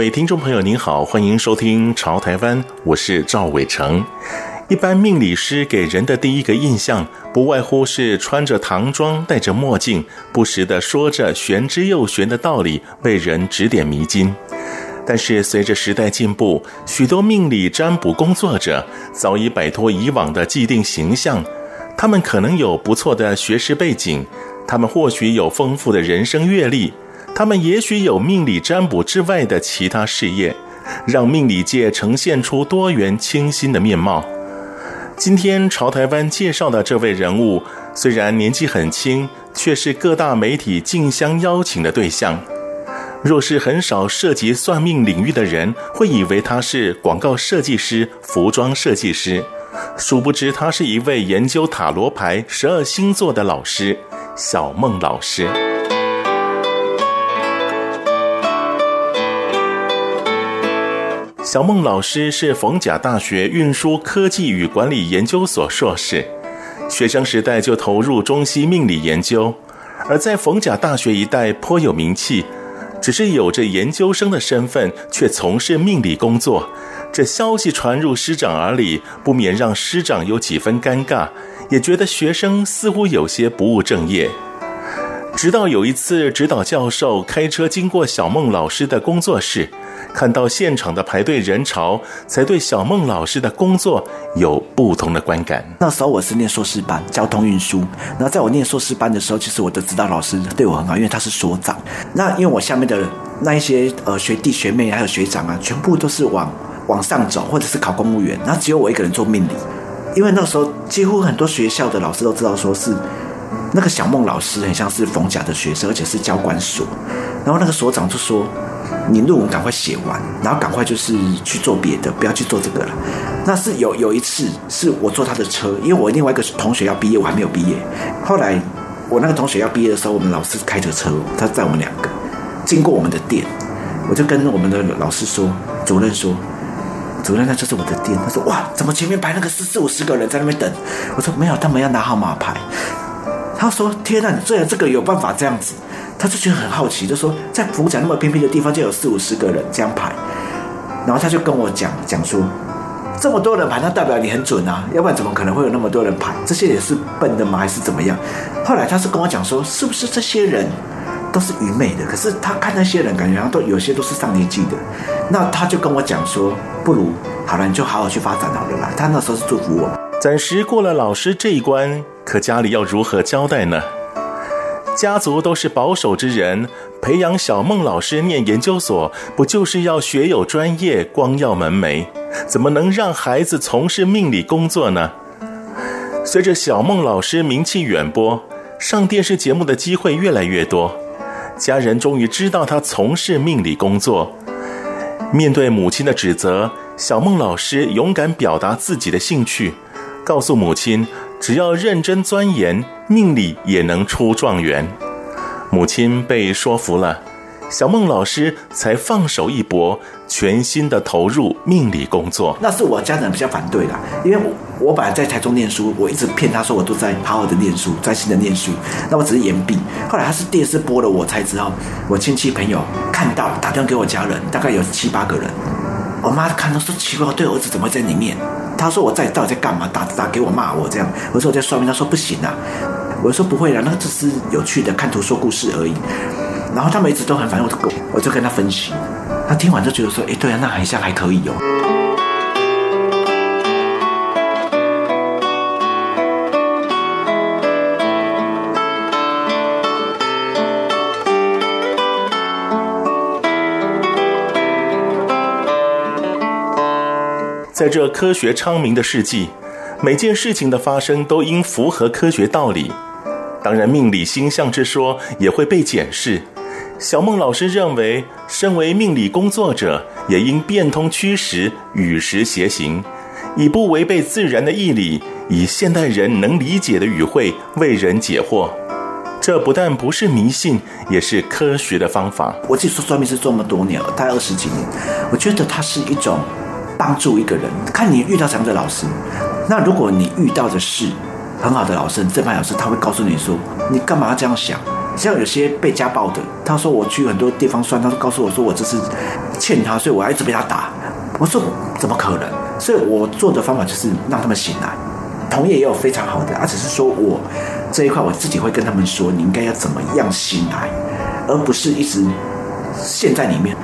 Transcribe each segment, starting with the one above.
各位听众朋友，您好，欢迎收听《潮台湾》，我是赵伟成。一般命理师给人的第一个印象，不外乎是穿着唐装、戴着墨镜，不时地说着玄之又玄的道理，为人指点迷津。但是随着时代进步，许多命理占卜工作者早已摆脱以往的既定形象，他们可能有不错的学识背景，他们或许有丰富的人生阅历。他们也许有命理占卜之外的其他事业，让命理界呈现出多元清新的面貌。今天朝台湾介绍的这位人物，虽然年纪很轻，却是各大媒体竞相邀请的对象。若是很少涉及算命领域的人，会以为他是广告设计师、服装设计师，殊不知他是一位研究塔罗牌、十二星座的老师——小孟老师。小孟老师是逢甲大学运输科技与管理研究所硕士，学生时代就投入中西命理研究，而在逢甲大学一带颇有名气。只是有着研究生的身份，却从事命理工作，这消息传入师长耳里，不免让师长有几分尴尬，也觉得学生似乎有些不务正业。直到有一次，指导教授开车经过小孟老师的工作室。看到现场的排队人潮，才对小孟老师的工作有不同的观感。那时候我是念硕士班，交通运输。然后在我念硕士班的时候，其实我的指导老师对我很好，因为他是所长。那因为我下面的那一些呃学弟学妹还有学长啊，全部都是往往上走，或者是考公务员。然后只有我一个人做命理。因为那时候几乎很多学校的老师都知道，说是那个小孟老师很像是冯甲的学生，而且是教官所。然后那个所长就说。你论文赶快写完，然后赶快就是去做别的，不要去做这个了。那是有有一次是我坐他的车，因为我另外一个同学要毕业，我还没有毕业。后来我那个同学要毕业的时候，我们老师开着车，他载我们两个经过我们的店，我就跟我们的老师说，主任说，主任，那这是我的店。他说哇，怎么前面排那个四四五十个人在那边等？我说没有，他们要拿号码牌。他说天哪，你这样这个有办法这样子？他就觉得很好奇，就说在逢甲那么偏僻的地方就有四五十个人这样排，然后他就跟我讲讲说，这么多人排，那代表你很准啊，要不然怎么可能会有那么多人排？这些人是笨的吗？还是怎么样？后来他是跟我讲说，是不是这些人都是愚昧的？可是他看那些人，感觉好像都有些都是上年纪的。那他就跟我讲说，不如好了，你就好好去发展好了啦。他那时候是祝福我。暂时过了老师这一关，可家里要如何交代呢？家族都是保守之人，培养小孟老师念研究所，不就是要学有专业、光耀门楣？怎么能让孩子从事命理工作呢？随着小孟老师名气远播，上电视节目的机会越来越多，家人终于知道他从事命理工作。面对母亲的指责，小孟老师勇敢表达自己的兴趣，告诉母亲。只要认真钻研，命理也能出状元。母亲被说服了，小孟老师才放手一搏，全心的投入命理工作。那是我家人比较反对的，因为我我本来在台中念书，我一直骗他说我都在好好的念书，专心的念书，那我只是延毕。后来他是电视播了，我才知道，我亲戚朋友看到打电话给我家人，大概有七八个人。我妈看到说奇怪，我对儿子怎么会在里面？他说我在到底在干嘛？打打给我骂我这样。我说我在算命，他说不行啊。我说不会啦，那个只是有趣的看图说故事而已。然后他们一直都很烦我，我就我就跟他分析。他听完就觉得说，哎，对啊，那好像还可以哦。在这科学昌明的世纪，每件事情的发生都应符合科学道理。当然，命理星象之说也会被检视。小孟老师认为，身为命理工作者，也应变通趋势，与时偕行，以不违背自然的义理，以现代人能理解的语汇为人解惑。这不但不是迷信，也是科学的方法。我自己说算命是这么多年了，大概二十几年，我觉得它是一种帮助一个人。看你遇到什么的老师，那如果你遇到的是很好的老师，正派老师，他会告诉你说，你干嘛要这样想？像有些被家暴的，他说我去很多地方算，他都告诉我说我这是欠他，所以我要一直被他打。我说怎么可能？所以我做的方法就是让他们醒来。同业也有非常好的，而只是说我这一块我自己会跟他们说，你应该要怎么样醒来，而不是一直陷在里面。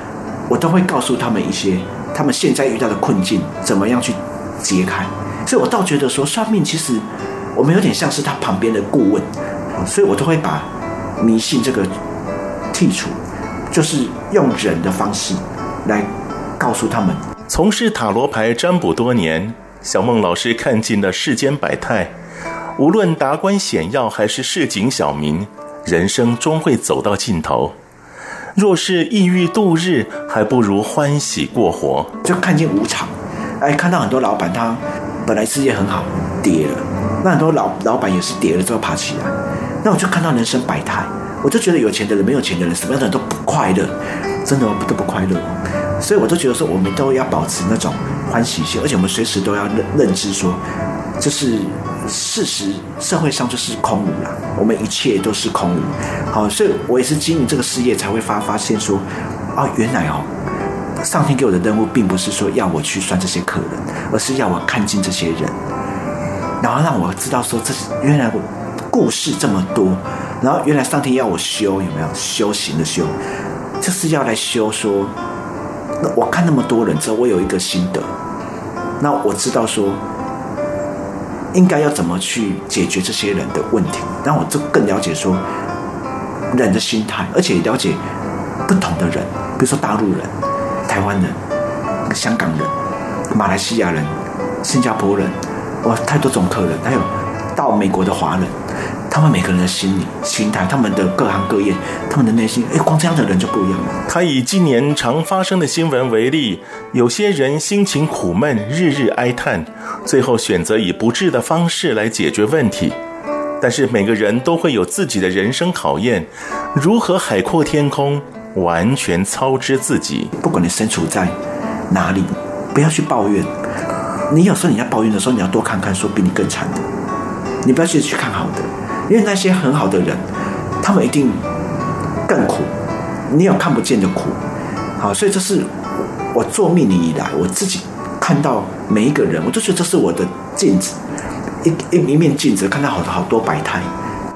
我都会告诉他们一些他们现在遇到的困境，怎么样去解开。所以我倒觉得说算命其实我们有点像是他旁边的顾问，所以我都会把迷信这个剔除，就是用人的方式来告诉他们。从事塔罗牌占卜多年。小孟老师看尽了世间百态，无论达官显要还是市井小民，人生终会走到尽头。若是抑郁度日，还不如欢喜过活。就看见无常，哎，看到很多老板他本来事业很好，跌了；那很多老老板也是跌了之后爬起来。那我就看到人生百态，我就觉得有钱的人、没有钱的人，什么样的人都不快乐，真的都不快乐。所以我都觉得说，我们都要保持那种。欢喜心，而且我们随时都要认认知说，这是事实，社会上就是空无啦，我们一切都是空无。好，所以我也是经营这个事业才会发发现说，哦，原来哦，上天给我的任务并不是说要我去算这些客人，而是要我看尽这些人，然后让我知道说，这是原来故事这么多，然后原来上天要我修，有没有修行的修，就是要来修说。那我看那么多人之后，我有一个心得。那我知道说，应该要怎么去解决这些人的问题，让我就更了解说人的心态，而且了解不同的人，比如说大陆人、台湾人、香港人、马来西亚人、新加坡人，哇，太多种客人，还有到美国的华人。他们每个人的心理、心态，他们的各行各业，他们的内心，哎，光这样的人就不一样了。他以今年常发生的新闻为例，有些人心情苦闷，日日哀叹，最后选择以不治的方式来解决问题。但是每个人都会有自己的人生考验，如何海阔天空，完全操之自己。不管你身处在哪里，不要去抱怨。你有时候你要抱怨的时候，你要多看看说比你更惨的，你不要去去看好的。因为那些很好的人，他们一定更苦。你有看不见的苦，好，所以这是我做命理以来，我自己看到每一个人，我就觉得这是我的镜子，一一一面镜子，看到好多好多百态。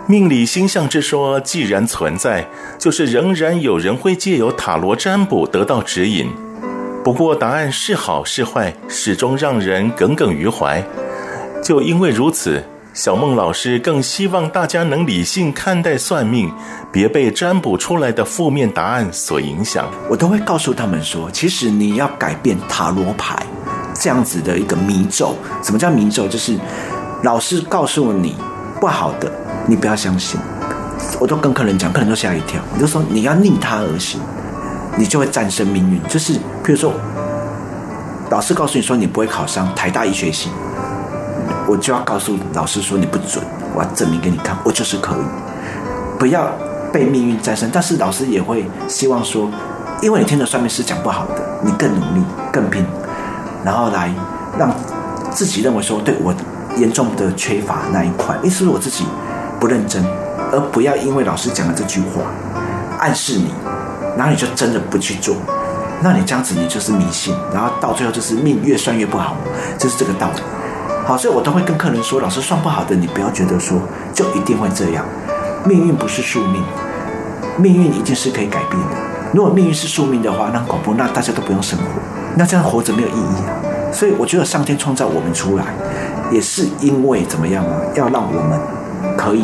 命理星象之说既然存在，就是仍然有人会借由塔罗占卜得到指引。不过答案是好是坏，始终让人耿耿于怀。就因为如此。小孟老师更希望大家能理性看待算命，别被占卜出来的负面答案所影响。我都会告诉他们说，其实你要改变塔罗牌这样子的一个迷咒。什么叫迷咒？就是老师告诉你不好的，你不要相信。我都跟客人讲，客人都吓一跳。我就说你要逆他而行，你就会战胜命运。就是譬如说，老师告诉你说你不会考上台大医学系。我就要告诉老师说，你不准，我要证明给你看，我就是可以。不要被命运战胜，但是老师也会希望说，因为你听的算命师讲不好的，你更努力、更拼，然后来让自己认为说，对我严重的缺乏那一块，意思是我自己不认真，而不要因为老师讲的这句话暗示你，然后你就真的不去做，那你这样子你就是迷信，然后到最后就是命越算越不好，就是这个道理。好，所以我都会跟客人说，老师算不好的，你不要觉得说就一定会这样。命运不是宿命，命运一定是可以改变的。如果命运是宿命的话，那恐怖，那大家都不用生活，那这样活着没有意义啊。所以我觉得上天创造我们出来，也是因为怎么样啊？要让我们可以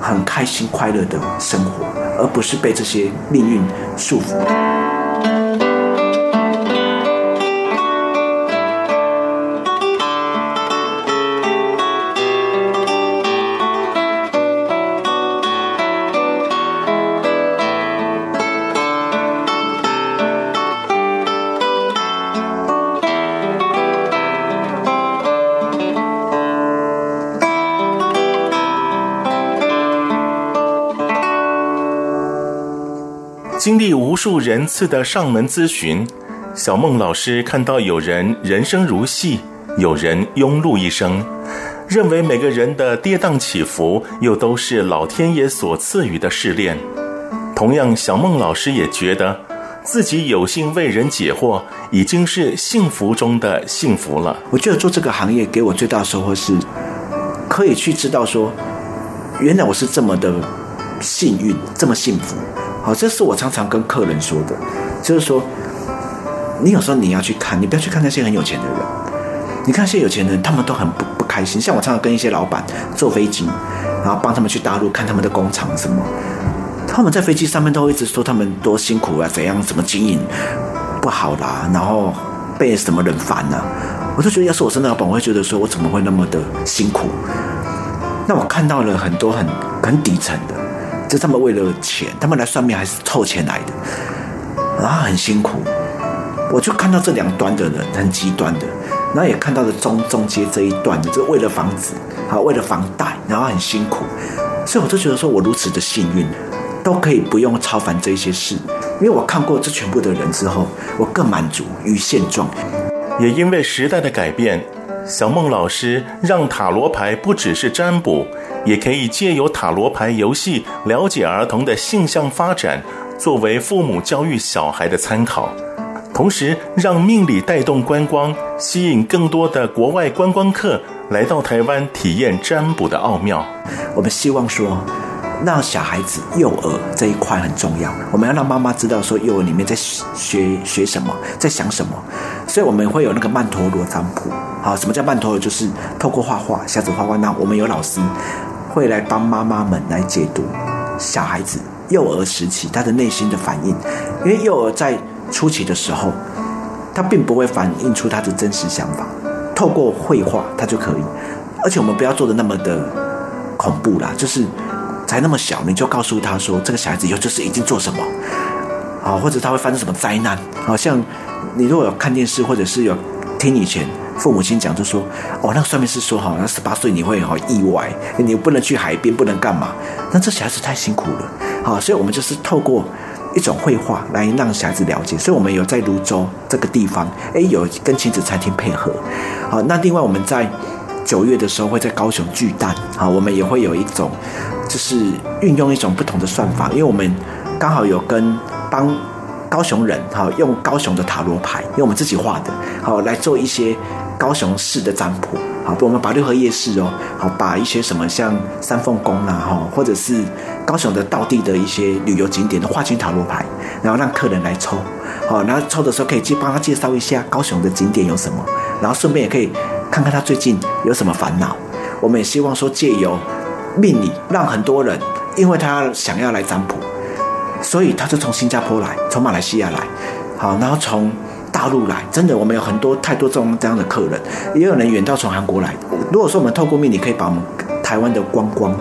很开心快乐的生活，而不是被这些命运束缚。经历无数人次的上门咨询，小孟老师看到有人人生如戏，有人庸碌一生，认为每个人的跌宕起伏又都是老天爷所赐予的试炼。同样，小孟老师也觉得自己有幸为人解惑，已经是幸福中的幸福了。我觉得做这个行业给我最大收获是，可以去知道说，原来我是这么的幸运，这么幸福。好，这是我常常跟客人说的，就是说，你有时候你要去看，你不要去看那些很有钱的人，你看那些有钱人，他们都很不不开心。像我常常跟一些老板坐飞机，然后帮他们去大陆看他们的工厂什么，他们在飞机上面都会一直说他们多辛苦啊，怎样怎么经营不好啦，然后被什么人烦啊。我就觉得，要是我是那老板，我会觉得说我怎么会那么的辛苦？那我看到了很多很很底层的。就他们为了钱，他们来算命还是凑钱来的，然后很辛苦。我就看到这两端的人很极端的，然后也看到了中中间这一段的，就为了房子，好为了房贷，然后很辛苦。所以我就觉得说，我如此的幸运，都可以不用操烦这些事，因为我看过这全部的人之后，我更满足于现状。也因为时代的改变。小孟老师让塔罗牌不只是占卜，也可以借由塔罗牌游戏了解儿童的性向发展，作为父母教育小孩的参考。同时，让命理带动观光，吸引更多的国外观光客来到台湾体验占卜的奥妙。我们希望说，让小孩子幼儿这一块很重要。我们要让妈妈知道说，幼儿里面在学学什么，在想什么。所以我们会有那个曼陀罗占卜。好，什么叫曼陀罗？就是透过画画，小子画画。那我们有老师会来帮妈妈们来解读小孩子幼儿时期他的内心的反应，因为幼儿在初期的时候，他并不会反映出他的真实想法，透过绘画他就可以。而且我们不要做的那么的恐怖啦，就是才那么小，你就告诉他说这个小孩子以后就是一定做什么，啊，或者他会发生什么灾难。好像你如果有看电视，或者是有听以前。父母亲讲就说：“哦，那个算命师说好，那十八岁你会好意外，你不能去海边，不能干嘛？那这小孩子太辛苦了，好，所以我们就是透过一种绘画来让小孩子了解。所以我们有在泸州这个地方，哎，有跟亲子餐厅配合。好，那另外我们在九月的时候会在高雄巨蛋，好，我们也会有一种就是运用一种不同的算法，因为我们刚好有跟帮。”高雄人哈，用高雄的塔罗牌，用我们自己画的，好来做一些高雄市的占卜，好，我们把六合夜市哦，好把一些什么像三凤宫呐哈，或者是高雄的道地的一些旅游景点都画进塔罗牌，然后让客人来抽，好，然后抽的时候可以去帮他介绍一下高雄的景点有什么，然后顺便也可以看看他最近有什么烦恼。我们也希望说借由命理，让很多人因为他想要来占卜。所以他就从新加坡来，从马来西亚来，好，然后从大陆来，真的，我们有很多太多这种这样的客人，也有人远道从韩国来。如果说我们透过命理可以把我们台湾的观光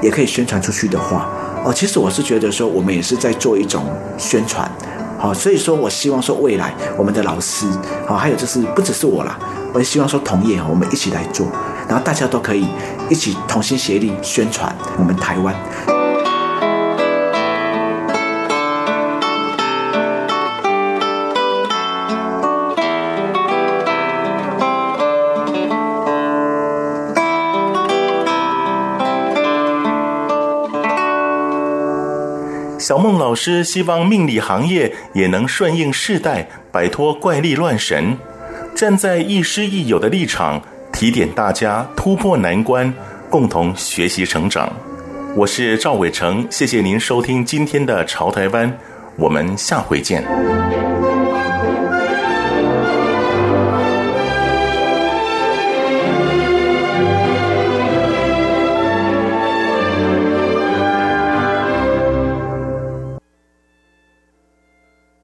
也可以宣传出去的话，哦，其实我是觉得说我们也是在做一种宣传，好，所以说我希望说未来我们的老师，好，还有就是不只是我啦，我也希望说同业我们一起来做，然后大家都可以一起同心协力宣传我们台湾。小孟老师希望命理行业也能顺应世代，摆脱怪力乱神，站在亦师亦友的立场，提点大家突破难关，共同学习成长。我是赵伟成，谢谢您收听今天的《潮台湾》，我们下回见。